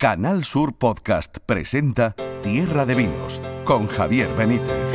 Canal Sur Podcast presenta Tierra de Vinos con Javier Benítez.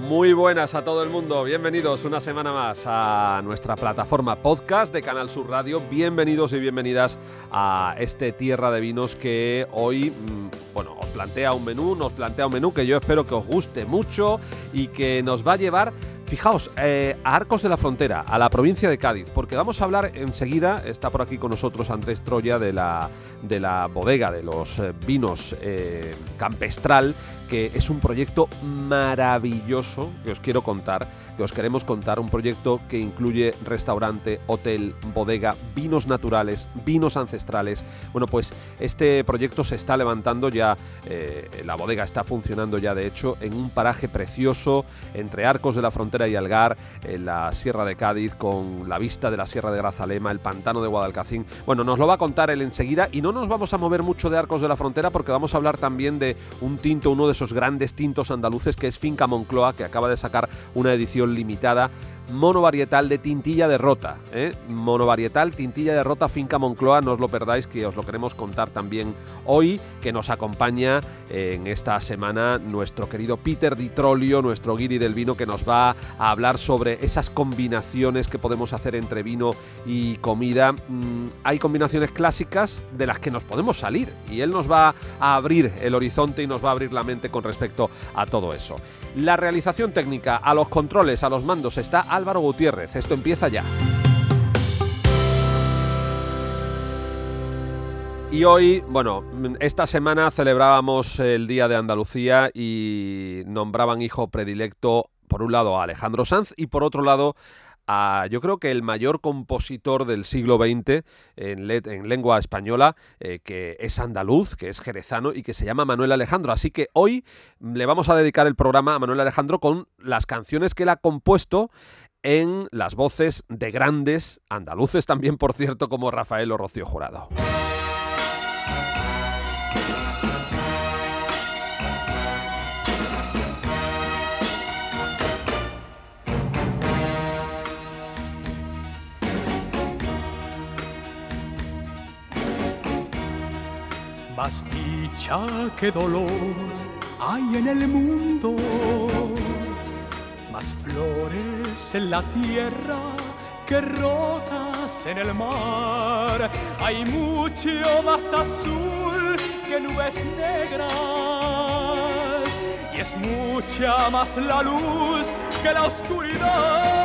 Muy buenas a todo el mundo, bienvenidos una semana más a nuestra plataforma podcast de Canal Sur Radio. Bienvenidos y bienvenidas a este Tierra de Vinos que hoy, mm, bueno, os plantea un menú, nos plantea un menú que yo espero que os guste mucho y que nos va a llevar Fijaos, eh, a Arcos de la Frontera, a la provincia de Cádiz, porque vamos a hablar enseguida, está por aquí con nosotros Andrés Troya de la, de la bodega de los eh, vinos eh, Campestral, que es un proyecto maravilloso que os quiero contar que os queremos contar, un proyecto que incluye restaurante, hotel, bodega, vinos naturales, vinos ancestrales. Bueno, pues este proyecto se está levantando ya, eh, la bodega está funcionando ya de hecho en un paraje precioso entre Arcos de la Frontera y Algar, en la Sierra de Cádiz, con la vista de la Sierra de Grazalema, el pantano de Guadalcacín. Bueno, nos lo va a contar él enseguida y no nos vamos a mover mucho de Arcos de la Frontera porque vamos a hablar también de un tinto, uno de esos grandes tintos andaluces que es Finca Moncloa, que acaba de sacar una edición limitada monovarietal de tintilla de rota. ¿eh? Monovarietal, tintilla de rota, finca Moncloa, no os lo perdáis, que os lo queremos contar también hoy, que nos acompaña en esta semana nuestro querido Peter Di Trolio, nuestro guiri del vino, que nos va a hablar sobre esas combinaciones que podemos hacer entre vino y comida. Mm, hay combinaciones clásicas de las que nos podemos salir y él nos va a abrir el horizonte y nos va a abrir la mente con respecto a todo eso. La realización técnica, a los controles, a los mandos está Álvaro Gutiérrez. Esto empieza ya. Y hoy, bueno, esta semana celebrábamos el Día de Andalucía y nombraban hijo predilecto, por un lado, a Alejandro Sanz y por otro lado, a, yo creo que el mayor compositor del siglo XX en, en lengua española, eh, que es andaluz, que es jerezano y que se llama Manuel Alejandro. Así que hoy le vamos a dedicar el programa a Manuel Alejandro con las canciones que él ha compuesto en las voces de grandes andaluces también, por cierto, como Rafael o Rocío Jurado. Más dicha que dolor hay en el mundo más flores en la tierra que rotas en el mar. Hay mucho más azul que nubes negras y es mucha más la luz que la oscuridad.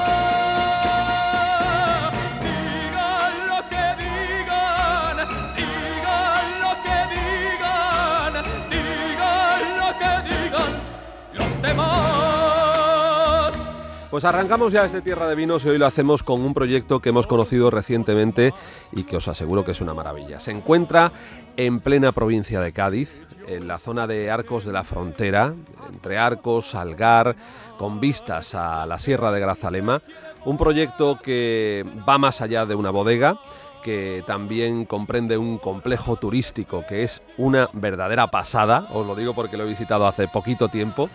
Pues arrancamos ya este Tierra de Vinos y hoy lo hacemos con un proyecto que hemos conocido recientemente y que os aseguro que es una maravilla. Se encuentra en plena provincia de Cádiz, en la zona de Arcos de la Frontera, entre Arcos, Algar, con vistas a la Sierra de Grazalema. Un proyecto que va más allá de una bodega, que también comprende un complejo turístico que es una verdadera pasada, os lo digo porque lo he visitado hace poquito tiempo,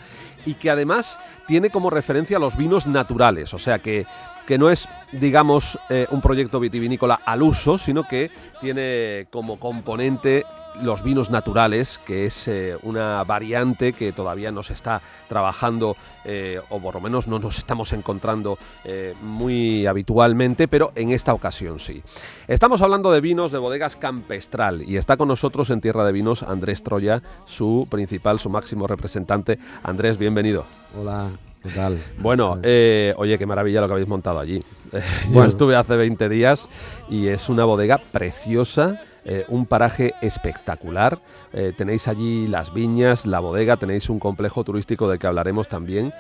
y que además tiene como referencia los vinos naturales, o sea que, que no es, digamos, eh, un proyecto vitivinícola al uso, sino que tiene como componente los vinos naturales, que es eh, una variante que todavía no se está trabajando, eh, o por lo menos no nos estamos encontrando eh, muy habitualmente, pero en esta ocasión sí. Estamos hablando de vinos de bodegas Campestral y está con nosotros en Tierra de Vinos Andrés Troya, su principal, su máximo representante. Andrés, bienvenido. Hola. ¿Qué tal? Bueno, oye, qué maravilla lo que habéis montado allí. Yo estuve hace 20 días y es una bodega preciosa, eh, un paraje espectacular. Eh, tenéis allí las viñas, la bodega, tenéis un complejo turístico del que hablaremos también.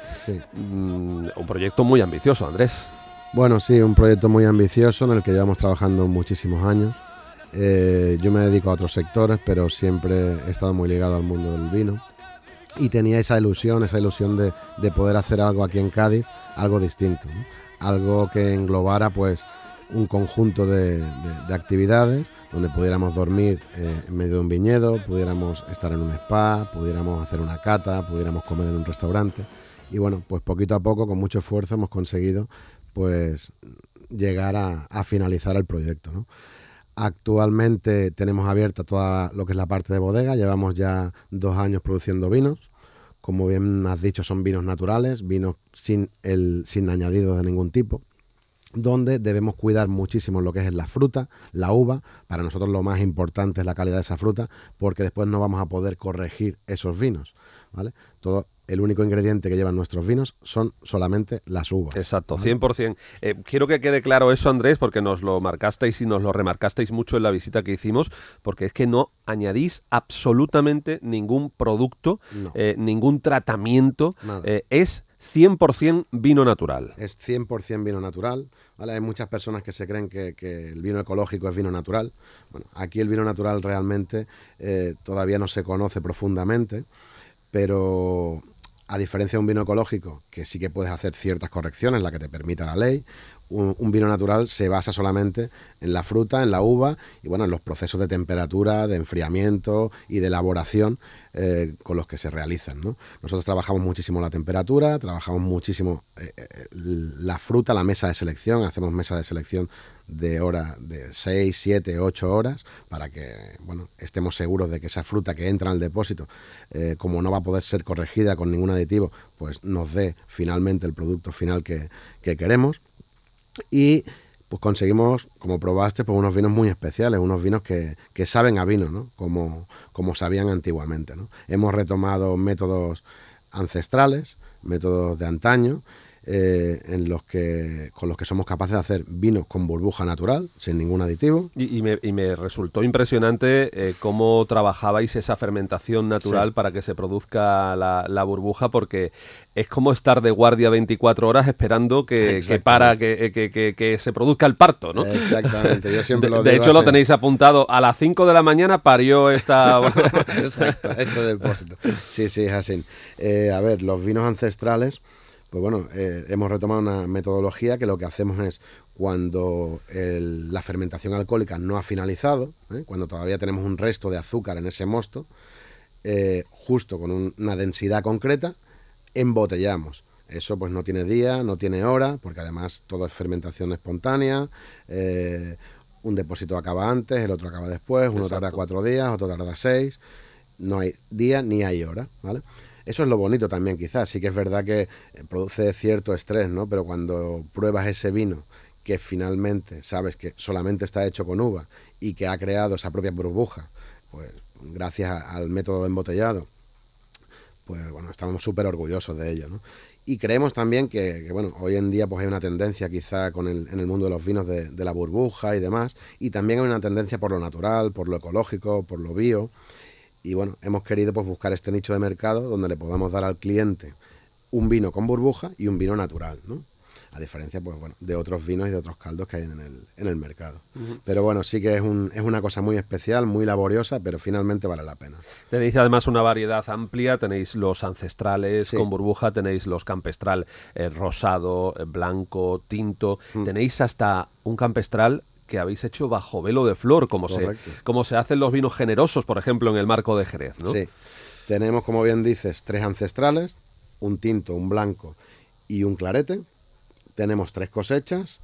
Mm, un proyecto muy ambicioso, Andrés. Bueno, sí, un proyecto muy ambicioso en el que llevamos trabajando muchísimos años. Eh, yo me dedico a otros sectores, pero siempre he estado muy ligado al mundo del vino. Y tenía esa ilusión, esa ilusión de, poder hacer algo aquí en Cádiz, algo distinto. Algo que englobara pues un conjunto de, actividades donde pudiéramos dormir eh, en medio de un viñedo, pudiéramos estar en un spa, pudiéramos hacer una cata, pudiéramos comer en un restaurante. Y bueno, pues poquito a poco, con mucho esfuerzo, hemos conseguido pues llegar a, finalizar el proyecto. Actualmente tenemos abierta toda lo que es la parte de bodega, llevamos ya dos años produciendo vinos. Como bien has dicho, son vinos naturales, vinos sin, el, sin añadidos de ningún tipo, donde debemos cuidar muchísimo lo que es la fruta, la uva. Para nosotros lo más importante es la calidad de esa fruta, porque después no vamos a poder corregir esos vinos. ¿vale? Todo el único ingrediente que llevan nuestros vinos son solamente las uvas. Exacto, 100%. Eh, quiero que quede claro eso, Andrés, porque nos lo marcasteis y nos lo remarcasteis mucho en la visita que hicimos, porque es que no añadís absolutamente ningún producto, eh, ningún tratamiento. Eh, es 100% vino natural. Es 100% vino natural. Hay muchas personas que se creen que, el vino ecológico es vino natural. Bueno, aquí el vino natural realmente todavía no se conoce profundamente, pero a diferencia de un vino ecológico, que sí que puedes hacer ciertas correcciones, la que te permita la ley, un, vino natural se basa solamente en la fruta, en la uva y bueno, en los procesos de temperatura, de enfriamiento y de elaboración eh, con los que se realizan. Nosotros trabajamos muchísimo la temperatura, trabajamos muchísimo eh, eh, la fruta, la mesa de selección, hacemos mesa de selección de hora de 6, 7, 8 horas para que bueno, estemos seguros de que esa fruta que entra al depósito, como no va a poder ser corregida con ningún aditivo, pues nos dé finalmente el producto final que, que queremos. Y pues conseguimos, como probaste, pues unos vinos muy especiales, unos vinos que, que saben a vino, ¿no? Como, como sabían antiguamente, ¿no? Hemos retomado métodos ancestrales, métodos de antaño, eh, en los que, con los que somos capaces de hacer vinos con burbuja natural, sin ningún aditivo. Y, me, resultó impresionante eh, cómo trabajabais esa fermentación natural para que se produzca la, burbuja, porque es como estar de guardia 24 horas esperando que, para que, que, se produzca el parto, ¿no? Exactamente, yo siempre de, lo De hecho, lo tenéis apuntado, a las 5 de la mañana parió esta... Exacto, este depósito. Sí, sí, es así. Eh, a ver, los vinos ancestrales pues bueno, eh, hemos retomado una metodología que lo que hacemos es cuando la fermentación alcohólica no ha finalizado, ¿eh? cuando todavía tenemos un resto de azúcar en ese mosto, eh, justo con una densidad concreta, embotellamos. Eso pues no tiene día, no tiene hora, porque además todo es fermentación espontánea. un depósito acaba antes, el otro acaba después, uno tarda cuatro días, otro tarda seis. No hay día ni hay hora, ¿vale? Eso es lo bonito también, quizás. Sí que es verdad que eh, produce cierto estrés, ¿no? Pero cuando pruebas ese vino que finalmente sabes que solamente está hecho con uva y que ha creado esa propia burbuja, pues gracias al método de embotellado, pues bueno, estamos súper orgullosos de ello, ¿no? Y creemos también que, bueno, hoy en día pues hay una tendencia quizá con el, en el mundo de los vinos de, de la burbuja y demás, y también hay una tendencia por lo natural, por lo ecológico, por lo bio, y bueno, hemos querido pues buscar este nicho de mercado donde le podamos dar al cliente un vino con burbuja y un vino natural, ¿no? A diferencia, pues bueno, de otros vinos y de otros caldos que hay en el, en el mercado. Pero bueno, sí que es, un, es una cosa muy especial, muy laboriosa, pero finalmente vale la pena. Tenéis además una variedad amplia, tenéis los ancestrales con burbuja, tenéis los campestral eh, rosado, eh, blanco, tinto, mm. tenéis hasta un campestral que habéis hecho bajo velo de flor, como se, como se hacen los vinos generosos, por ejemplo, en el marco de Jerez, ¿no? Sí. Tenemos, como bien dices, tres ancestrales, un tinto, un blanco y un clarete. Tenemos tres cosechas,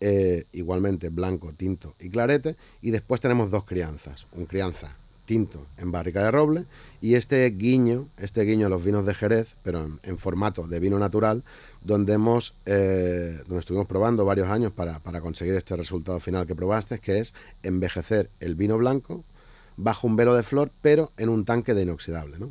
eh, igualmente blanco, tinto y clarete. Y después tenemos dos crianzas, un crianza tinto en barrica de roble y este guiño, este guiño a los vinos de Jerez, pero en formato de vino natural, donde hemos eh, donde estuvimos probando varios años para, conseguir este resultado final que probaste, que es envejecer el vino blanco bajo un velo de flor, pero en un tanque de inoxidable. ¿no?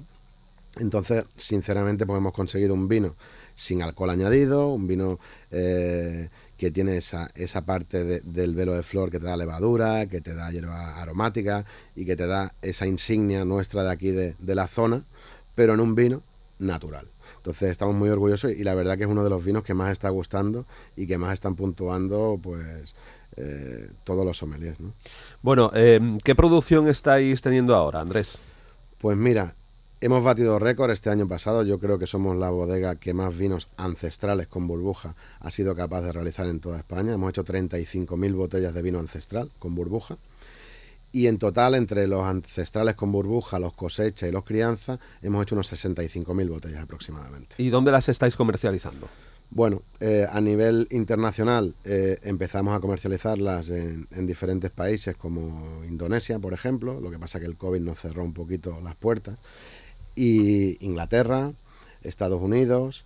Entonces, sinceramente, pues hemos conseguido un vino sin alcohol añadido, un vino eh, que tiene esa, esa parte del velo de flor que te da levadura, que te da hierba aromática y que te da esa insignia nuestra de aquí de, de la zona, pero en un vino natural. Entonces estamos muy orgullosos y la verdad que es uno de los vinos que más está gustando y que más están puntuando pues eh, todos los sommeliers. ¿no? Bueno, eh, ¿qué producción estáis teniendo ahora, Andrés? Pues mira, hemos batido récord este año pasado. Yo creo que somos la bodega que más vinos ancestrales con burbuja ha sido capaz de realizar en toda España. Hemos hecho 35.000 botellas de vino ancestral con burbuja. Y en total, entre los ancestrales con burbuja, los cosechas y los crianzas, hemos hecho unos 65.000 botellas aproximadamente. ¿Y dónde las estáis comercializando? Bueno, eh, a nivel internacional eh, empezamos a comercializarlas en, diferentes países como Indonesia, por ejemplo, lo que pasa que el COVID nos cerró un poquito las puertas, y Inglaterra, Estados Unidos,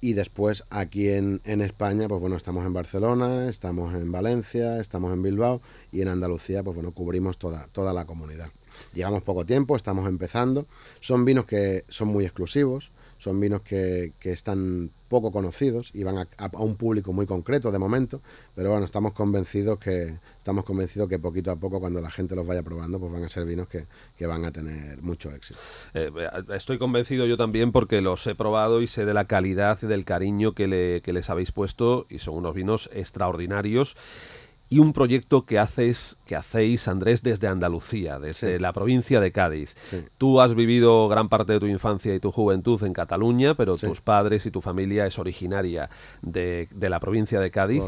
y después aquí en, en, España, pues bueno, estamos en Barcelona, estamos en Valencia, estamos en Bilbao y en Andalucía, pues bueno, cubrimos toda, toda la comunidad. Llevamos poco tiempo, estamos empezando, son vinos que son muy exclusivos, son vinos que, que están poco conocidos y van a, un público muy concreto de momento, pero bueno, estamos convencidos que estamos convencidos que poquito a poco cuando la gente los vaya probando, pues van a ser vinos que, van a tener mucho éxito. Eh, estoy convencido yo también porque los he probado y sé de la calidad y del cariño que, le, que les habéis puesto y son unos vinos extraordinarios y un proyecto que haces que hacéis Andrés desde Andalucía, desde la provincia de Cádiz. Tú has vivido gran parte de tu infancia y tu juventud en Cataluña, pero tus padres y tu familia es originaria de, la provincia de Cádiz.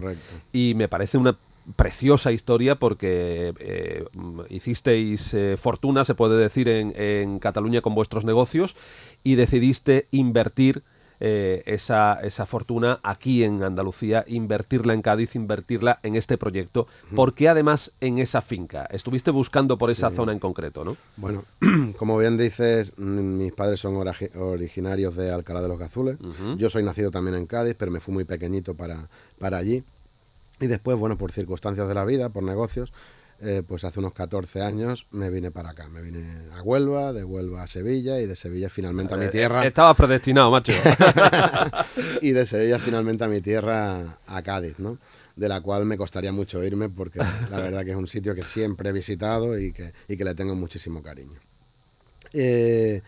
Y me parece una preciosa historia porque eh, hicisteis eh, fortuna, se puede decir, en, en Cataluña con vuestros negocios y decidiste invertir eh, esa, esa fortuna aquí en Andalucía, invertirla en Cádiz, invertirla en este proyecto. ¿Por qué además en esa finca? Estuviste buscando por esa zona en concreto, ¿no? Bueno, como bien dices, mis padres son originarios de Alcalá de los Gazules. Yo soy nacido también en Cádiz, pero me fui muy pequeñito para, para allí. Y después, bueno, por circunstancias de la vida, por negocios, eh, pues hace unos 14 años me vine para acá. Me vine a Huelva, de Huelva a Sevilla y de Sevilla finalmente a mi eh, tierra. Estabas predestinado, macho. y de Sevilla finalmente a mi tierra, a Cádiz, ¿no? De la cual me costaría mucho irme porque la verdad que es un sitio que siempre he visitado y que, y que le tengo muchísimo cariño. Eh,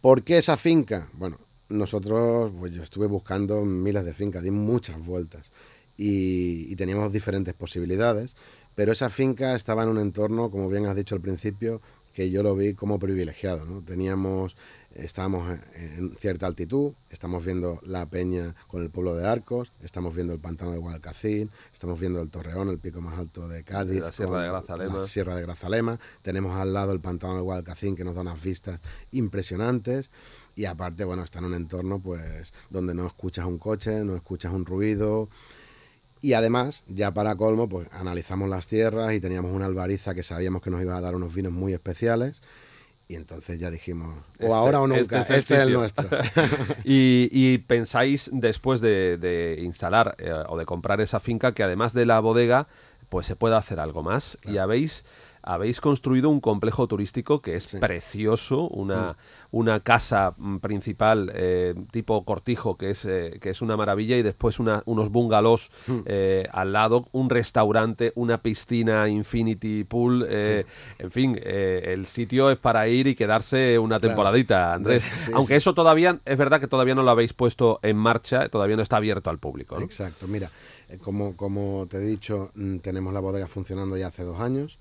¿Por qué esa finca? Bueno, nosotros, pues yo estuve buscando miles de fincas, di muchas vueltas y, y teníamos diferentes posibilidades pero esa finca estaba en un entorno, como bien has dicho al principio, que yo lo vi como privilegiado. ¿no? Teníamos, estábamos en cierta altitud, estamos viendo la peña con el pueblo de Arcos, estamos viendo el pantano de Guadalcacín, estamos viendo el Torreón, el pico más alto de Cádiz, la Sierra de Grazalema. La Sierra de Grazalema. Tenemos al lado el pantano de Guadalcacín que nos da unas vistas impresionantes. Y aparte, bueno, está en un entorno pues donde no escuchas un coche, no escuchas un ruido, y además, ya para colmo, pues analizamos las tierras y teníamos una albariza que sabíamos que nos iba a dar unos vinos muy especiales. Y entonces ya dijimos, o este ahora o nunca, este es el, nuestro. y, pensáis, después de, instalar eh, o de comprar esa finca, que además de la bodega, pues se puede hacer algo más. Y habéis habéis construido un complejo turístico que es precioso, una, mm. una casa mm, principal eh, tipo cortijo que es, eh, que es una maravilla y después una, unos bungalows mm. eh, al lado, un restaurante, una piscina infinity pool, en fin, el sitio es para ir y quedarse una temporadita, Andrés. Aunque eso todavía, es verdad que todavía no lo habéis puesto en marcha, todavía no está abierto al público. Exacto, mira, como, como te he dicho, tenemos la bodega funcionando ya hace dos años.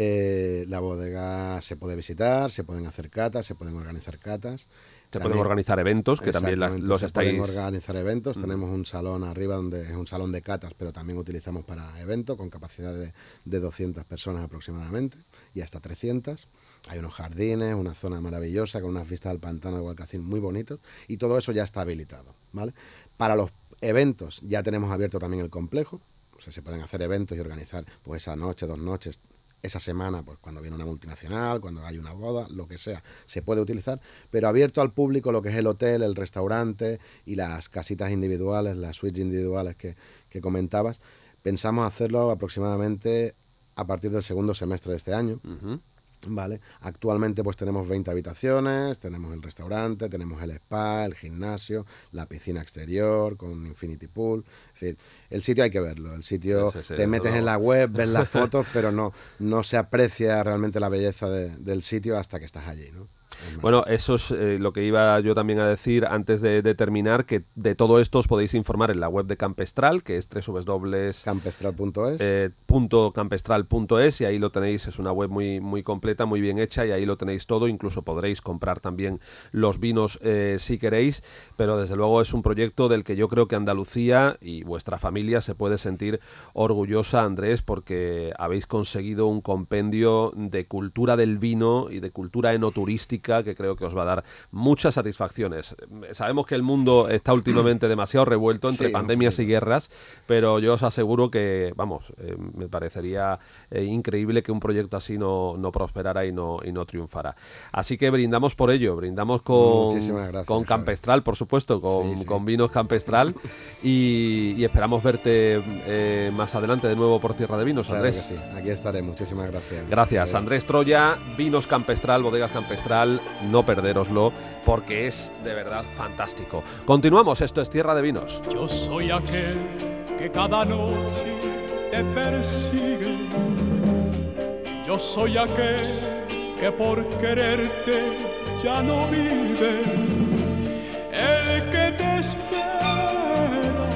Eh, la bodega se puede visitar, se pueden hacer catas, se pueden organizar catas. Se pueden organizar eventos, que también los se estáis... pueden organizar eventos. Mm. Tenemos un salón arriba donde es un salón de catas, pero también utilizamos para eventos con capacidad de, de 200 personas aproximadamente y hasta 300. Hay unos jardines, una zona maravillosa con unas vistas al pantano de Gualcacín muy bonitos y todo eso ya está habilitado. ¿vale? Para los eventos ya tenemos abierto también el complejo, o sea, se pueden hacer eventos y organizar pues esa noche, dos noches, esa semana, pues cuando viene una multinacional, cuando hay una boda, lo que sea, se puede utilizar, pero abierto al público lo que es el hotel, el restaurante y las casitas individuales, las suites individuales que, comentabas, pensamos hacerlo aproximadamente a partir del segundo semestre de este año. ¿Vale? Actualmente pues tenemos 20 habitaciones, tenemos el restaurante, tenemos el spa, el gimnasio, la piscina exterior con infinity pool, el sitio hay que verlo, el sitio te metes en la web, ves las fotos, pero no, no se aprecia realmente la belleza del sitio hasta que estás allí, ¿no? Bueno, eso es eh, lo que iba yo también a decir antes de, terminar, que de todo esto os podéis informar en la web de Campestral, que es www.campestral.es eh, campestral.es y ahí lo tenéis, es una web muy, muy completa, muy bien hecha y ahí lo tenéis todo, incluso podréis comprar también los vinos eh, si queréis, pero desde luego es un proyecto del que yo creo que Andalucía y vuestra familia se puede sentir orgullosa, Andrés, porque habéis conseguido un compendio de cultura del vino y de cultura enoturística que creo que os va a dar muchas satisfacciones. Sabemos que el mundo está últimamente demasiado revuelto entre pandemias y guerras, pero yo os aseguro que, vamos, eh, me parecería eh, increíble que un proyecto así no, no prosperara y no, y no triunfara. Así que brindamos por ello, brindamos con, con Campestral, por supuesto, con, con vinos Campestral y, esperamos verte eh, más adelante de nuevo por Tierra de Vinos, Andrés. sí, aquí estaré, muchísimas gracias. Gracias, Andrés Troya, Vinos Campestral, Bodegas Campestral, no perderoslo porque es de verdad fantástico. Continuamos, esto es Tierra de Vinos. Yo soy aquel que cada noche te persigue. Yo soy aquel que por quererte ya no vive. El que te espera,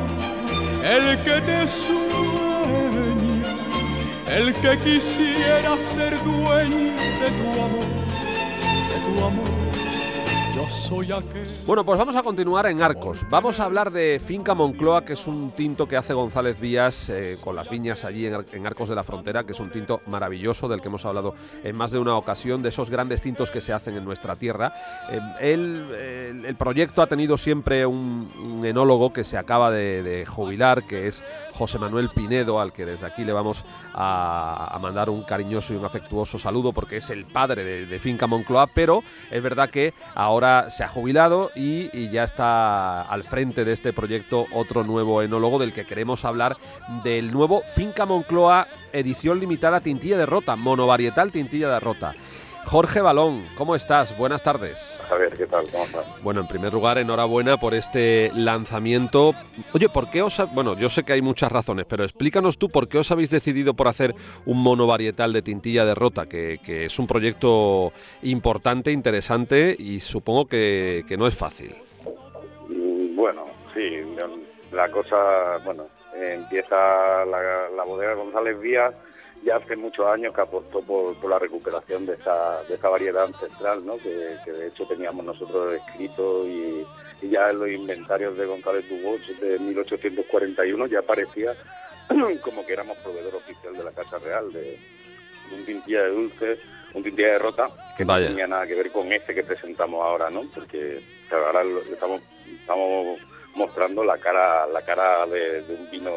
el que te sueña, el que quisiera ser dueño de tu amor, de tu amor. Bueno, pues vamos a continuar en Arcos. Vamos a hablar de Finca Moncloa, que es un tinto que hace González Díaz eh, con las viñas allí en, Arcos de la Frontera, que es un tinto maravilloso del que hemos hablado en más de una ocasión, de esos grandes tintos que se hacen en nuestra tierra. Eh, el proyecto ha tenido siempre un, enólogo que se acaba de, jubilar, que es José Manuel Pinedo, al que desde aquí le vamos a, mandar un cariñoso y un afectuoso saludo, porque es el padre de Finca Moncloa, pero es verdad que ahora se ha jubilado y, ya está al frente de este proyecto otro nuevo enólogo del que queremos hablar del nuevo Finca Moncloa edición limitada Tintilla de Rota, monovarietal Tintilla de Rota. Jorge Balón, ¿cómo estás? Buenas tardes. A ver, ¿qué tal? ¿Cómo estás? Bueno, en primer lugar, enhorabuena por este lanzamiento. Oye, ¿por qué os... Bueno, yo sé que hay muchas razones, pero explícanos tú por qué os habéis decidido por hacer un monovarietal de tintilla de rota, que, es un proyecto importante, interesante y supongo que, no es fácil. Mm, bueno, sí, la cosa, bueno, empieza la, la bodega González Vías ya hace muchos años que apostó por, la recuperación de esa, de esa variedad ancestral, ¿no? que, de hecho teníamos nosotros escrito y, ya en los inventarios de González Dubois de 1841 ya aparecía como que éramos proveedor oficial de la Casa Real de, un tintilla de dulce, un tintilla de rota, que no tenía nada que ver con este que presentamos ahora, ¿no? Porque ahora estamos, estamos mostrando la cara, la cara de un vino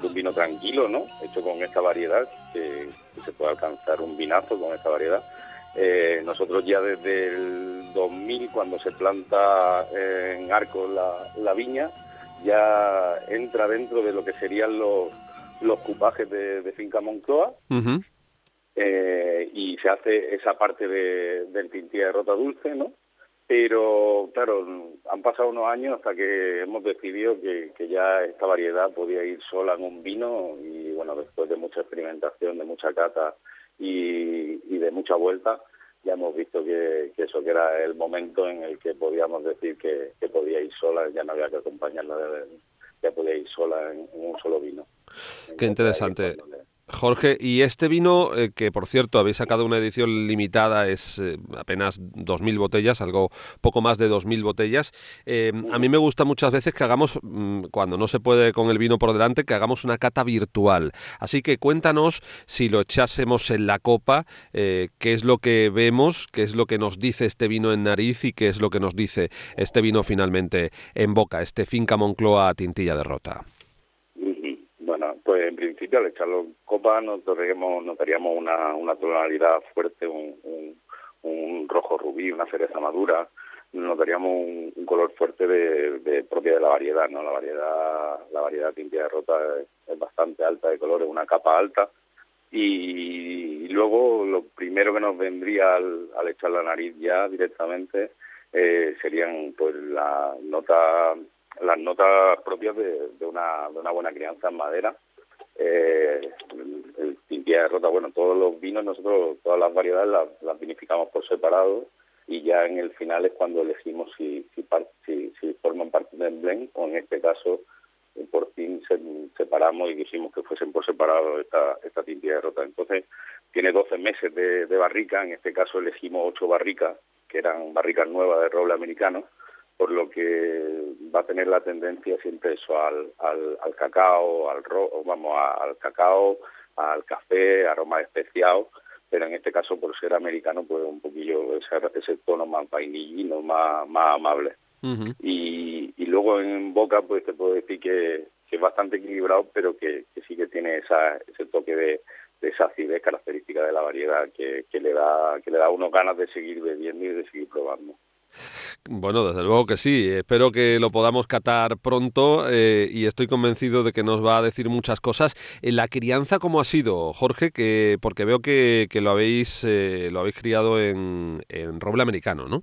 de un vino tranquilo, ¿no? Hecho con esta variedad, que, se puede alcanzar un vinazo con esta variedad. Eh, nosotros ya desde el 2000, cuando se planta en arco la, viña, ya entra dentro de lo que serían los, los cupajes de, Finca Moncloa. Eh, y se hace esa parte de, del tintilla de rota dulce, ¿no? Pero, claro, han pasado unos años hasta que hemos decidido que, ya esta variedad podía ir sola en un vino y, bueno, después de mucha experimentación, de mucha cata y, de mucha vuelta, ya hemos visto que, eso que era el momento en el que podíamos decir que, podía ir sola, ya no había que acompañarla, ya podía ir sola en, un solo vino. Qué interesante. Jorge, y este vino, eh, que por cierto habéis sacado una edición limitada, es eh, apenas 2.000 botellas, algo poco más de 2.000 botellas. Eh, a mí me gusta muchas veces que hagamos, mm, cuando no se puede con el vino por delante, que hagamos una cata virtual. Así que cuéntanos si lo echásemos en la copa, qué es lo que vemos, qué es lo que nos dice este vino en nariz y qué es lo que nos dice este vino finalmente en boca, este Finca Moncloa Tintilla de Rota. Pues en principio al echarlo en copa notaríamos, notaríamos una, una tonalidad fuerte, un, un, rojo rubí, una cereza madura, notaríamos un, un color fuerte de, de, propia de la variedad, ¿no? La variedad, la variedad de rota es, bastante alta de color, es una capa alta. Y, luego lo primero que nos vendría al, al echar la nariz ya directamente eh, serían pues la nota las notas propias de, de, una, de una buena crianza en madera. Eh, el, el de rota, bueno, todos los vinos, nosotros, todas las variedades las, las, vinificamos por separado y ya en el final es cuando elegimos si, si, si, si forman parte del blend o en este caso por fin se, separamos y quisimos que fuesen por separado esta, esta tintilla de rota. Entonces, tiene 12 meses de, de barrica, en este caso elegimos 8 barricas, que eran barricas nuevas de roble americano, por lo que va a tener la tendencia siempre eso al, al, al cacao, al ro, vamos al cacao, al café, aroma especiado, pero en este caso por ser americano pues un poquillo ese, ese tono más vainillino, más, más amable. y, y luego en boca pues te puedo decir que, que es bastante equilibrado, pero que, que sí que tiene esa, ese toque de, de esa acidez característica de la variedad que, que le da que le da a uno ganas de seguir bebiendo y de seguir probando. Bueno, desde luego que sí. Espero que lo podamos catar pronto eh, y estoy convencido de que nos va a decir muchas cosas. ¿En la crianza cómo ha sido, Jorge? Que porque veo que, que lo habéis eh, lo habéis criado en, en roble americano, ¿no?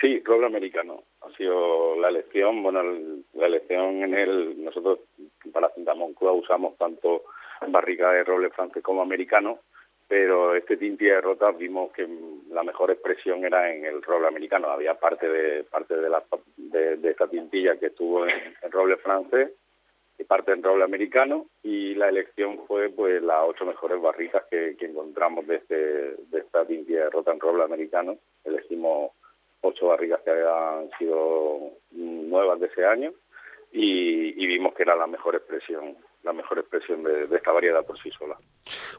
Sí, roble americano. Ha sido la elección. Bueno, la elección en el nosotros para Cinta Moncloa usamos tanto barrica de roble francés como americano pero este tinte de rota vimos que la mejor expresión era en el roble americano. Había parte de parte de, la, de, esta tintilla que estuvo en, roble francés y parte en roble americano y la elección fue pues las ocho mejores barricas que, que encontramos de, este, de esta tintilla de rota en roble americano. Elegimos ocho barricas que habían sido nuevas de ese año y, y vimos que era la mejor expresión la mejor expresión de, esta variedad por sí sola.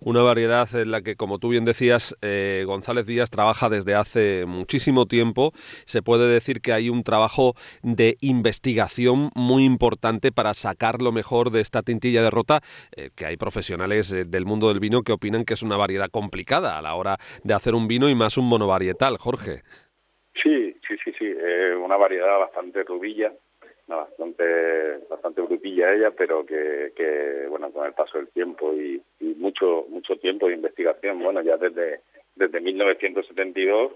Una variedad en la que, como tú bien decías, eh, González Díaz trabaja desde hace muchísimo tiempo. Se puede decir que hay un trabajo de investigación muy importante para sacar lo mejor de esta tintilla de rota, eh, que hay profesionales eh, del mundo del vino que opinan que es una variedad complicada a la hora de hacer un vino y más un monovarietal, Jorge. Sí, sí, sí, sí, una variedad bastante rubilla, bastante bastante brutilla ella, pero que, que bueno con el paso del tiempo y, mucho mucho tiempo de investigación, bueno ya desde desde 1972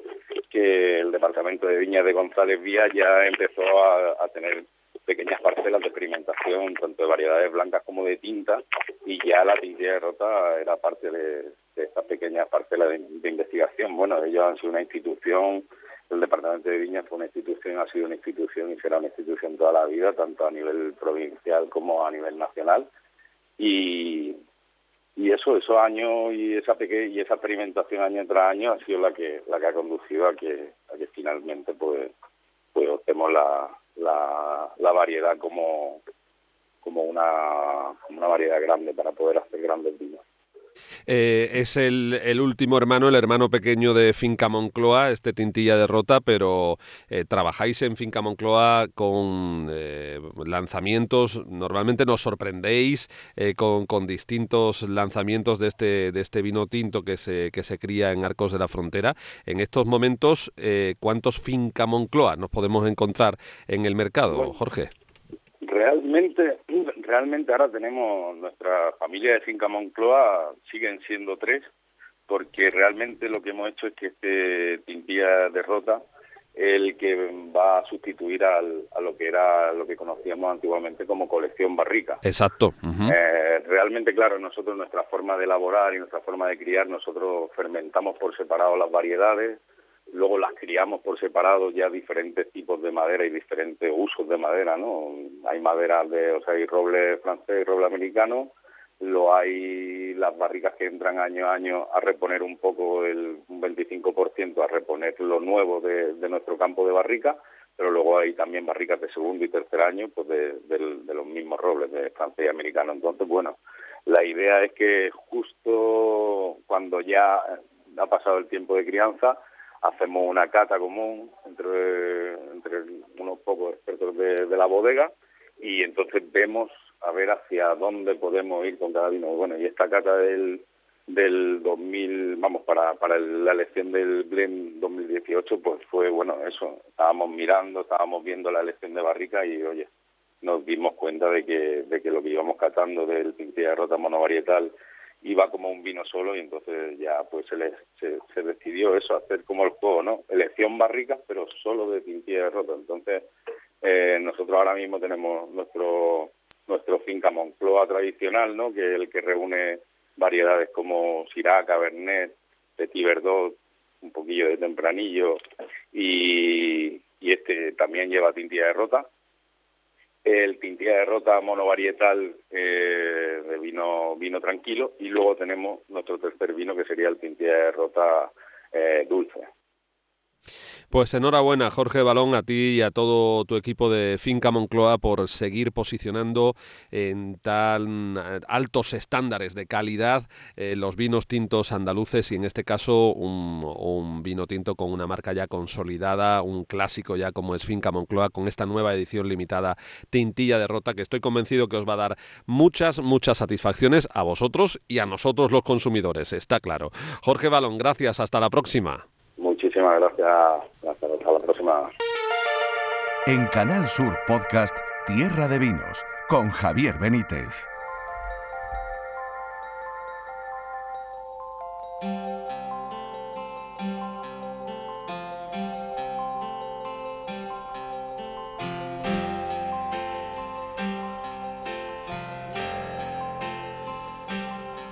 que el departamento de viñas de González Vía ya empezó a, tener pequeñas parcelas de experimentación tanto de variedades blancas como de tinta y ya la tintilla de rota era parte de, de estas pequeñas parcelas de, de investigación. Bueno, ellos han sido una institución el Departamento de Viñas fue una institución, ha sido una institución y será una institución toda la vida, tanto a nivel provincial como a nivel nacional. Y, y eso, esos años y esa pequeña y esa experimentación año tras año ha sido la que la que ha conducido a que a que finalmente pues pues optemos la, la, la variedad como como una como una variedad grande para poder hacer grandes vinos. Eh, es el, último hermano, el hermano pequeño de Finca Moncloa, este Tintilla de Rota, pero eh, trabajáis en Finca Moncloa con eh, lanzamientos, normalmente nos sorprendéis con, con, distintos lanzamientos de este, de este vino tinto que se, que se cría en Arcos de la Frontera. En estos momentos, ¿cuántos Finca Moncloa nos podemos encontrar en el mercado, Jorge? Realmente, realmente ahora tenemos nuestra familia de Finca Moncloa, siguen siendo tres, porque realmente lo que hemos hecho es que este Tintilla derrota el que va a sustituir al, a lo que era lo que conocíamos antiguamente como colección barrica. Exacto. eh, realmente, claro, nosotros nuestra forma de elaborar y nuestra forma de criar, nosotros fermentamos por separado las variedades, luego las criamos por separado ya diferentes tipos de madera y diferentes usos de madera, ¿no? Hay madera de, o sea, hay roble francés y roble americano, lo hay las barricas que entran año a año a reponer un poco el un 25% a reponer lo nuevo de, de, nuestro campo de barrica, pero luego hay también barricas de segundo y tercer año pues de, de los mismos robles de francés y americano. Entonces, bueno, la idea es que justo cuando ya ha pasado el tiempo de crianza, hacemos una cata común entre, entre unos pocos expertos de, la bodega y entonces vemos a ver hacia dónde podemos ir con cada vino. Bueno, y esta cata del, del 2000, vamos, para, para la elección del Blend 2018, pues fue, bueno, eso, estábamos mirando, estábamos viendo la elección de barrica y, oye, nos dimos cuenta de que, de que lo que íbamos catando del Pintilla de Rota monovarietal iba como un vino solo y entonces ya pues se, le, se, decidió eso, hacer como el juego, ¿no? Elección barricas, pero solo de tintilla de rota. Entonces eh, nosotros ahora mismo tenemos nuestro nuestro finca Moncloa tradicional, ¿no? Que es el que reúne variedades como Syrah, Cabernet, Petit Verdot, un poquillo de Tempranillo y, y este también lleva tintilla de rota el Tintilla de Rota monovarietal eh, de vino vino tranquilo y luego tenemos nuestro tercer vino que sería el Tintilla de Rota eh, dulce. Pues enhorabuena, Jorge Balón, a ti y a todo tu equipo de Finca Moncloa por seguir posicionando en tan altos estándares de calidad eh, los vinos tintos andaluces y en este caso un, vino tinto con una marca ya consolidada, un clásico ya como es Finca Moncloa, con esta nueva edición limitada Tintilla de Rota que estoy convencido que os va a dar muchas, muchas satisfacciones a vosotros y a nosotros los consumidores, está claro. Jorge Balón, gracias, hasta la próxima. Muchísimas gracias. Hasta la próxima. En Canal Sur Podcast Tierra de Vinos con Javier Benítez.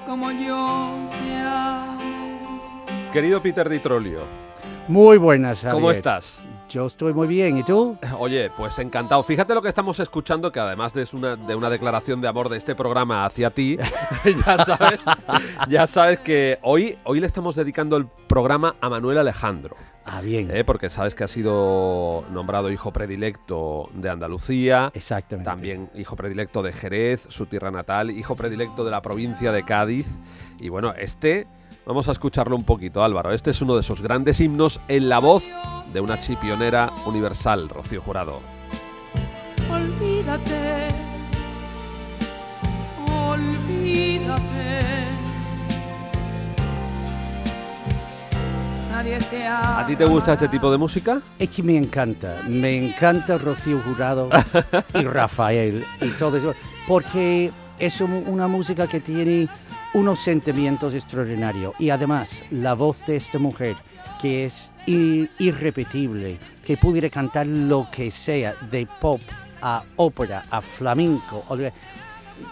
Como yo Querido Peter Ditrolio, muy buenas, Javier. ¿Cómo estás? Yo estoy muy bien, ¿y tú? Oye, pues encantado. Fíjate lo que estamos escuchando, que además de una, de una declaración de amor de este programa hacia ti, ya sabes, ya sabes que hoy, hoy le estamos dedicando el programa a Manuel Alejandro. Ah, bien. ¿eh? porque sabes que ha sido nombrado hijo predilecto de Andalucía. Exactamente. También hijo predilecto de Jerez, su tierra natal, hijo predilecto de la provincia de Cádiz. Y bueno, este Vamos a escucharlo un poquito, Álvaro. Este es uno de esos grandes himnos en la voz de una chipionera universal, Rocío Jurado. Olvídate, olvídate. ¿A ti te gusta este tipo de música? Es que me encanta, me encanta Rocío Jurado y Rafael y todo eso, porque es una música que tiene unos sentimientos extraordinarios. Y además la voz de esta mujer que es irrepetible, que pudiera cantar lo que sea, de pop a ópera, a flamenco,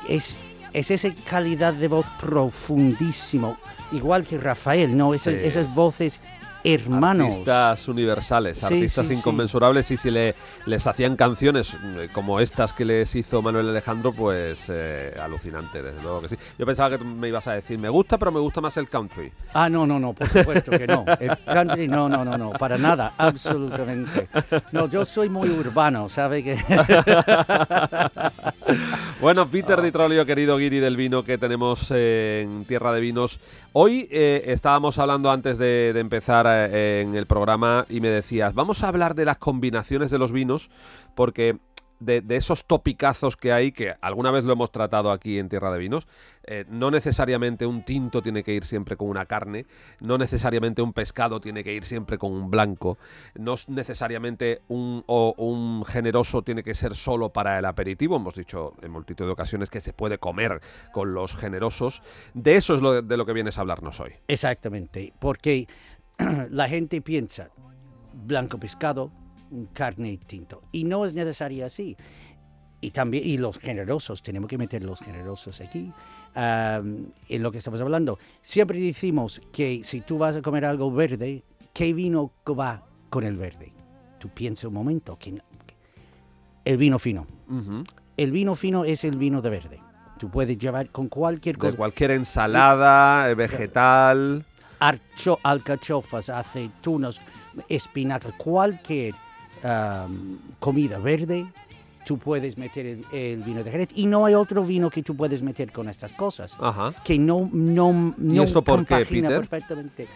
es, es esa calidad de voz profundísimo, igual que Rafael, ¿no? Esas, esas voces hermanos. Artistas universales, artistas inconmensurables y si le, les hacían canciones eh, como estas que les hizo Manuel Alejandro, pues eh, alucinante, desde luego que sí. Yo pensaba que me ibas a decir, me gusta, pero me gusta más el country. Ah, no, no, no, por supuesto que no. El country, no, no, no, no, para nada, absolutamente. No, yo soy muy urbano, ¿sabe? Que... bueno, Peter Di Trolio, querido Guiri del vino que tenemos en Tierra de Vinos. Hoy eh, estábamos hablando antes de, empezar eh, en el programa y me decías, vamos a hablar de las combinaciones de los vinos, porque de, esos topicazos que hay, que alguna vez lo hemos tratado aquí en Tierra de Vinos, eh, no necesariamente un tinto tiene que ir siempre con una carne, no necesariamente un pescado tiene que ir siempre con un blanco, no necesariamente un, o un generoso tiene que ser solo para el aperitivo, hemos dicho en multitud de ocasiones que se puede comer con los generosos, de eso es lo, de lo que vienes a hablarnos hoy. Exactamente, porque la gente piensa blanco pescado, carne y tinto. Y no es necesario así. Y también, y los generosos, tenemos que meter los generosos aquí, en lo que estamos hablando. Siempre decimos que si tú vas a comer algo verde, ¿qué vino va con el verde? Tú piensa un momento, que, el vino fino. El vino fino es el vino de verde. Tú puedes llevar con cualquier cosa. cualquier ensalada, eh, vegetal archo, alcachofas, aceitunas, espinacas, cualquier comida verde, tú puedes meter el, vino de Jerez y no hay otro vino que tú puedes meter con estas cosas que no no no esto por perfectamente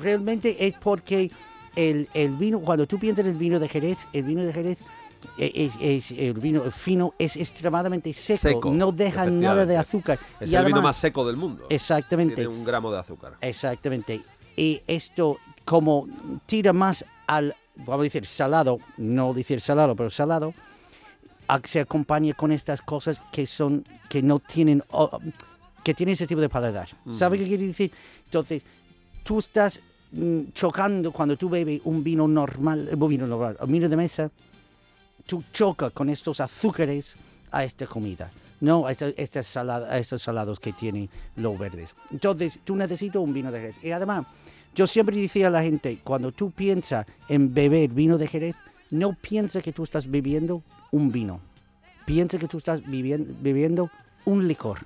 realmente es porque el, el, vino cuando tú piensas en el vino de Jerez el vino de Jerez es, el vino fino es extremadamente seco, no deja nada de azúcar. Es el vino más seco del mundo. Exactamente. Tiene un gramo de azúcar. Exactamente. Y esto como tira más al, vamos a decir, salado, no decir salado, pero salado, se acompaña con estas cosas que son, que no tienen, que tienen ese tipo de paladar. ¿Sabes qué quiere decir? Entonces, tú estás mm, chocando cuando tú bebes un vino normal, un vino normal, un vino de mesa, tú chocas con estos azúcares a esta comida, no a, estos, salados que tienen los verdes. Entonces, tú necesitas un vino de Jerez. Y además, yo siempre decía a la gente, cuando tú piensas en beber vino de Jerez, no piensa que tú estás bebiendo un vino. Piensa que tú estás bebiendo un licor.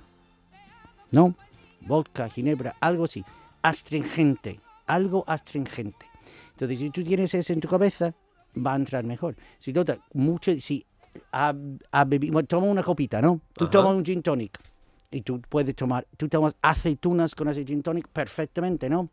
¿No? Vodka, ginebra, algo así. Astringente. Algo astringente. Entonces, si tú tienes eso en tu cabeza, va a entrar mejor. Si nota, mucho, si bebido, bueno, toma una copita, ¿no? Tú Ajá. tomas un gin tonic y tú puedes tomar, tú tomas aceitunas con ese gin tonic perfectamente, ¿no?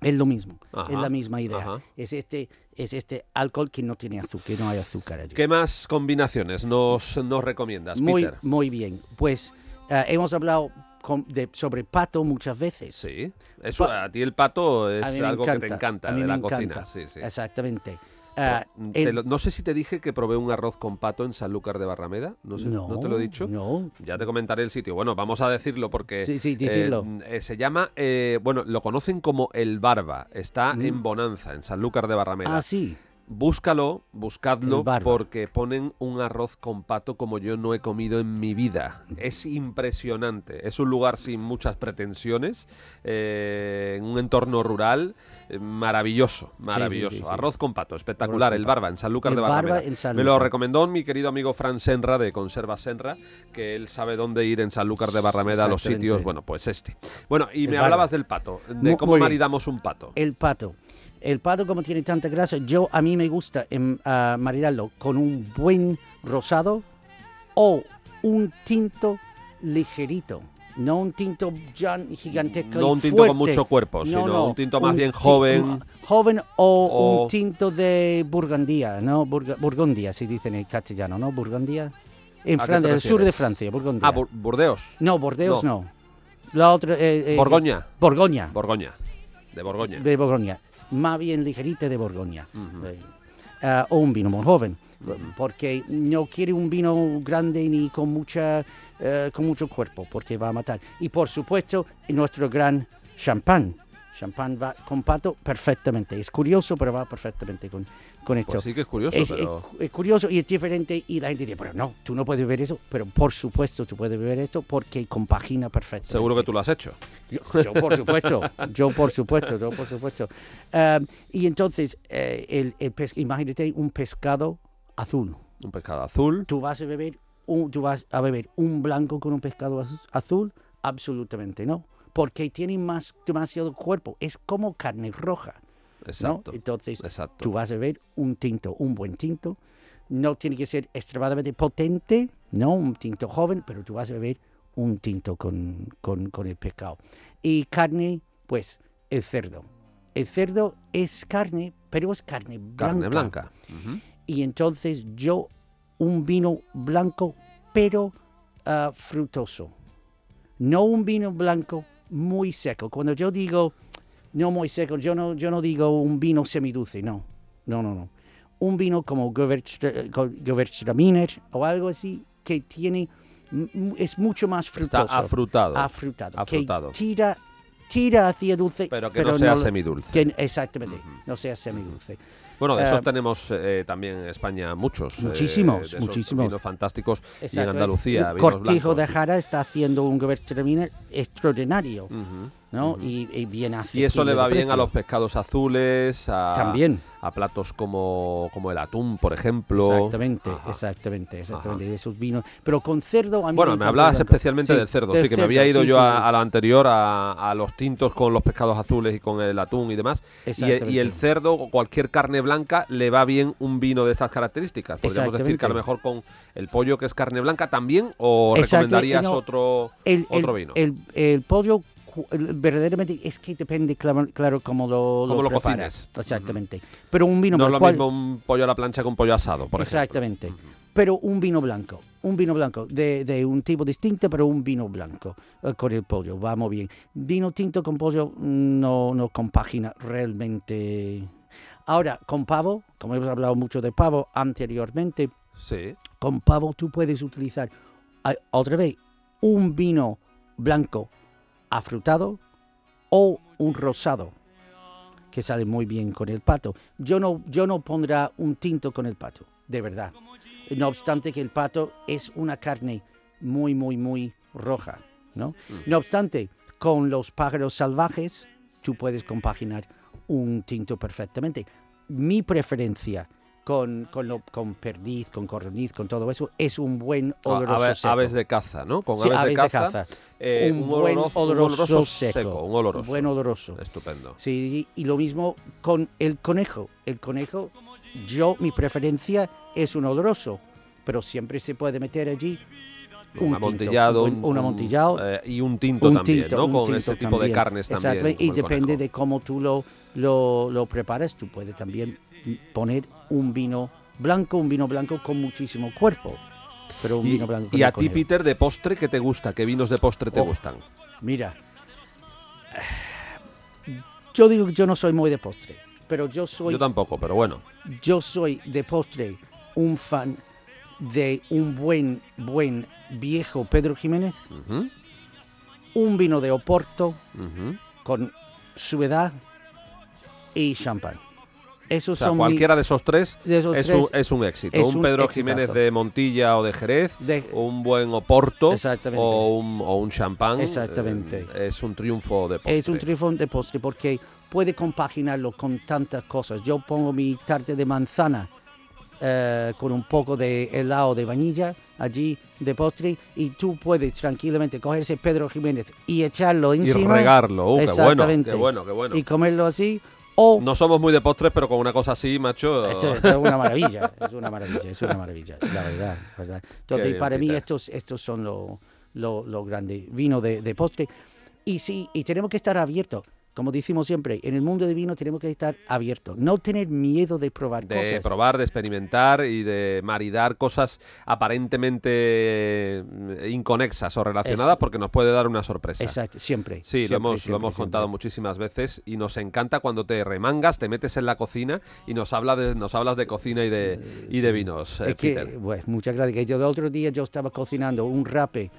Es lo mismo, es la misma idea. ajá. Es este, es este alcohol que no tiene azúcar, que no hay azúcar allí. ¿Qué más combinaciones nos, nos recomiendas, Muy, Peter? muy bien. Pues eh, hemos hablado con- de- sobre pato muchas veces. Sí, eso, Pa- a ti el pato es algo que te encanta a mí de me la encanta. cocina. Sí, sí. Exactamente. Ah, Te el- lo- no sé si te dije que probé un arroz con pato en Sanlúcar de Barrameda. No, sé, no, te lo he dicho. No. Ya te comentaré el sitio. Bueno, vamos a decirlo porque Sí, sí, eh, eh, se llama, eh, bueno, lo conocen como El Barba. Está en Bonanza, en Sanlúcar de Barrameda. Mm. Ah, sí. Búscalo, buscadlo, porque ponen un arroz con pato como yo no he comido en mi vida. Es impresionante. Es un lugar sin muchas pretensiones, eh, en un entorno rural, eh, maravilloso, maravilloso. sí, sí. Arroz con pato, espectacular. con El. Barba, en Sanlúcar El de Barba Barrameda. Me lo recomendó mi querido amigo Fran Senra de Conserva Senra, que él sabe dónde ir en Sanlúcar de Barrameda a los sitios. Bueno, pues este. Bueno, y El me Barba. hablabas del pato, de cómo muy bien. maridamos un pato. El pato. El pato, como tiene tanta grasa, yo a mí me gusta em, ah, maridarlo con un buen rosado o un tinto ligerito. No un tinto gigantesco. No y un tinto fuerte. con mucho cuerpo, No, sino no, un tinto más bien joven. Joven o, o- un tinto de Burgundia, ¿no? Burga- Burgundia, se dice en el castellano, ¿no? Burgundia. En ¿A qué Francia, el sur de? Francia, Burgundia. Ah, Bur- Burdeos. no, Bordeaux no. La otra. eh, eh, Borgoña. Borgoña. Borgoña. De Borgoña. de Borgoña. Más bien ligerita de Borgoña. Ah, o un vino muy joven. Porque no quiere un vino grande ni con, mucha, eh, con mucho cuerpo, porque va a matar. Y por supuesto, nuestro gran champán. Champán va con pato perfectamente. Es curioso, pero va perfectamente con, con esto. Pues sí que es curioso, es, pero... es cu- es curioso y es diferente y la gente dice, pero no, tú no puedes beber eso, pero por supuesto tú puedes beber esto porque compagina perfectamente. Seguro que tú lo has hecho. Yo, yo, por supuesto, yo por supuesto, yo por supuesto. Um, y entonces, eh, el, el pes- imagínate un pescado azul. Un pescado azul. ¿Tú vas a beber un, tú vas a beber un blanco con un pescado az- azul? Absolutamente no, porque tiene más demasiado cuerpo. Es como carne roja, ¿no? Exacto. Entonces, Exacto. tú vas a beber un tinto, un buen tinto. No tiene que ser extremadamente potente, no un tinto joven, pero tú vas a beber un tinto con, con, con el pescado. Y carne, pues el cerdo. El cerdo es carne, pero es carne blanca. Carne blanca. Y entonces yo, un vino blanco, pero ah, frutoso. No un vino blanco muy seco. Cuando yo digo no muy seco, yo no, yo no digo un vino semidulce, no. No, no, no. Un vino como Gewürztraminer o algo así que tiene, es mucho más Está frutoso. afrutado. afrutado. Afrutado. Que tira, tira hacia dulce. Pero que no sea lo- semidulce. que- exactamente, no sea semidulce. Bueno, de esos Eh, tenemos eh, también en España muchos. eh, Muchísimos, de esos muchísimos. Vinos fantásticos. Y en Exacto. Andalucía, El Cortijo de. Jara está haciendo un Gewürztraminer extraordinario, Ujú. ¿no? y, y bien Y eso le va bien a los pescados azules, a, También. a platos como, como el atún, por ejemplo. Exactamente, Ajá. exactamente, exactamente, de esos vinos. Pero con cerdo a mí Bueno, me encanta hablabas especialmente Sí, del cerdo, del sí, que me había ido sí, yo sí, a, a lo anterior, a, a los tintos con los pescados azules y con el atún y demás. Y, Exactamente. y el cerdo o cualquier carne blanca le va bien un vino de estas características. Podríamos decir que a lo mejor con el pollo, que es carne blanca, también, o recomendarías no, otro, el, otro el- vino. El, el pollo verdaderamente es que depende, claro, claro cómo lo, lo preparas. cocines. Exactamente. Pero un vino no es lo cual- mismo un pollo a la plancha que un pollo asado, por Exactamente. ejemplo. Pero un vino blanco, un vino blanco de, de un tipo distinto, pero un vino blanco eh, con el pollo, va muy bien. Vino tinto con pollo no, no compagina realmente. Ahora, con pavo, como hemos hablado mucho de pavo anteriormente, Sí. con pavo tú puedes utilizar otra vez un vino blanco afrutado o un rosado que sale muy bien con el pato. Yo no, yo no pondrá un tinto con el pato, de verdad. No obstante que el pato es una carne muy, muy, muy roja, ¿no? No obstante, con los pájaros salvajes tú puedes compaginar un tinto perfectamente. Mi preferencia con, con, lo- con perdiz, con corniz, con todo eso, es un buen oloroso aves, seco. aves de caza, ¿no? Con Sí, aves, aves de de caza. eh, un, un, buen oloroso, un oloroso, oloroso seco. un oloroso. Un buen oloroso. Estupendo. Sí, y lo mismo con el conejo. El conejo, yo, mi preferencia es un oloroso, pero siempre se puede meter allí un, Un tinto, amontillado. un, buen- un amontillado, eh, y un tinto también, tinto, ¿no? Con tinto ese tipo de carnes también. Exactamente, y depende conejo. de cómo tú lo, lo, lo preparas, tú puedes también poner un vino blanco, un vino blanco con muchísimo cuerpo. Pero un Y, vino blanco con y a ti. Peter, de postre, ¿qué te gusta? ¿Qué vinos de postre te Oh. gustan? Mira, yo digo que yo no soy muy de postre, pero yo soy Yo tampoco, pero bueno. yo soy de postre un fan de un buen, buen viejo Pedro Jiménez, un vino de Oporto con su edad y champán. Esos O sea, son mi- cualquiera de esos tres de esos es, tres un, es un éxito. es un un Pedro exitazo. Jiménez de Montilla o de Jerez, de- un buen Oporto Exactamente. o un, o un champán. Exactamente. eh, es un triunfo de postre. es un trifón de postre porque puede compaginarlo con tantas cosas. Yo pongo mi tarte de manzana eh, con un poco de helado de vainilla allí de postre y tú puedes tranquilamente coger ese Pedro Jiménez y echarlo y encima regarlo. Uh, qué bueno, Exactamente. qué bueno, qué bueno. y comerlo así o No somos muy de postres, pero con una cosa así, macho. Eso es una maravilla, es una maravilla, es una maravilla, la verdad. ¿verdad? Entonces, bien, para mí Peter. estos, estos son los lo, lo grandes vino de, de postre. Y sí, y tenemos que estar abiertos. Como decimos siempre, en el mundo de vino tenemos que estar abiertos. No tener miedo de probar de cosas. probar, de experimentar y de maridar cosas aparentemente eh, inconexas o relacionadas Eso. porque nos puede dar una sorpresa. Exacto, siempre. Sí, lo siempre, hemos, lo siempre, hemos siempre. contado muchísimas veces y nos encanta cuando te remangas, te metes en la cocina y nos, habla de, nos hablas de cocina y de, y de vinos. eh, Es que, Peter. pues, muchas gracias. Que yo el otro día yo estaba cocinando un rape,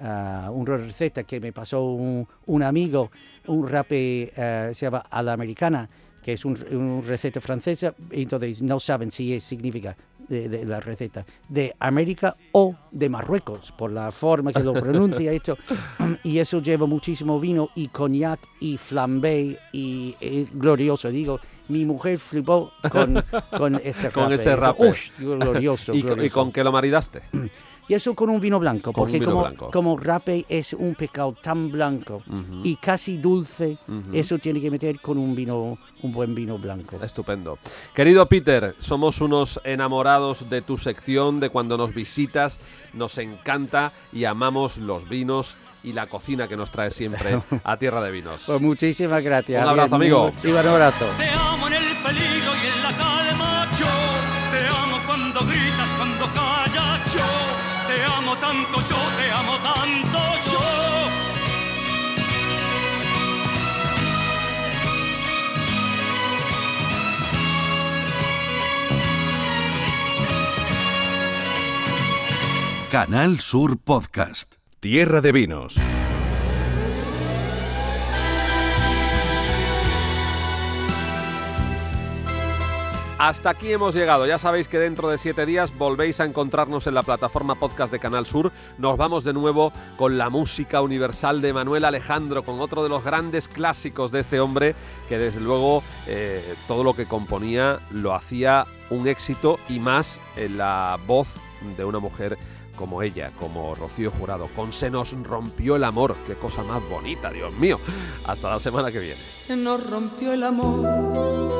ah, una receta que me pasó un, un amigo, un rape eh, se llama a la americana, que es un- una receta francesa, entonces no saben si es, significa de, de la receta de América o de Marruecos, por la forma que lo pronuncia esto. Y eso lleva muchísimo vino y coñac y flambé y, eh, glorioso. Digo, mi mujer flipó con, con este Con rape. ese rape. "Ush, glorioso, ¿Y, co- y glorioso". con qué lo maridaste? Y eso con un vino blanco, Con porque vino como, blanco. como rape es un pecado tan blanco Ujú. y casi dulce, eso tiene que meter con un vino, un buen vino blanco. Estupendo. Querido Peter, somos unos enamorados de tu sección, de cuando nos visitas. Nos encanta y amamos los vinos y la cocina que nos trae siempre a Tierra de Vinos. Pues muchísimas gracias. Un abrazo, amigo. Un abrazo. Te amo en el peligro y en la calma, yo te amo cuando gritas, cuando callas, te amo tanto, yo te amo tanto, yo. Canal Sur Podcast. Tierra de Vinos. Hasta aquí hemos llegado. Ya sabéis que dentro de siete días volvéis a encontrarnos en la plataforma podcast de Canal Sur. Nos vamos de nuevo con la música universal de Manuel Alejandro, con otro de los grandes clásicos de este hombre, que desde luego eh, todo lo que componía lo hacía un éxito y más en la voz de una mujer como ella, como Rocío Jurado. Con Se nos rompió el amor. Qué cosa más bonita, Dios mío. Hasta la semana que viene. Se nos rompió el amor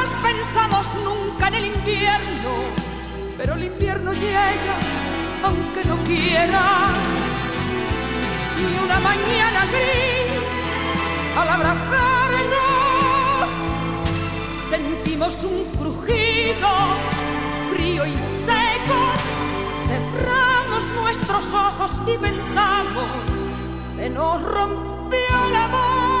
pensamos nunca en el invierno, pero el invierno llega aunque no quiera. Y una mañana gris al abrazarnos sentimos un crujido frío y seco. Cerramos nuestros ojos y pensamos, se nos rompió el amor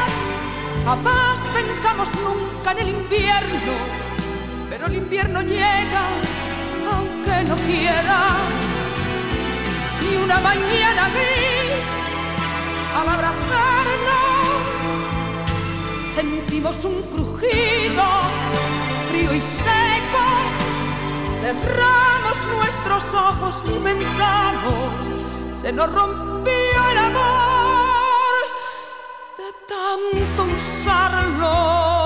Jamás pensamos nunca en el invierno, pero el invierno llega aunque no quiera. Y una mañana gris, al abrazarnos, sentimos un crujido frío y seco. Cerramos nuestros ojos y pensamos, se nos rompió el amor tanto usarlo.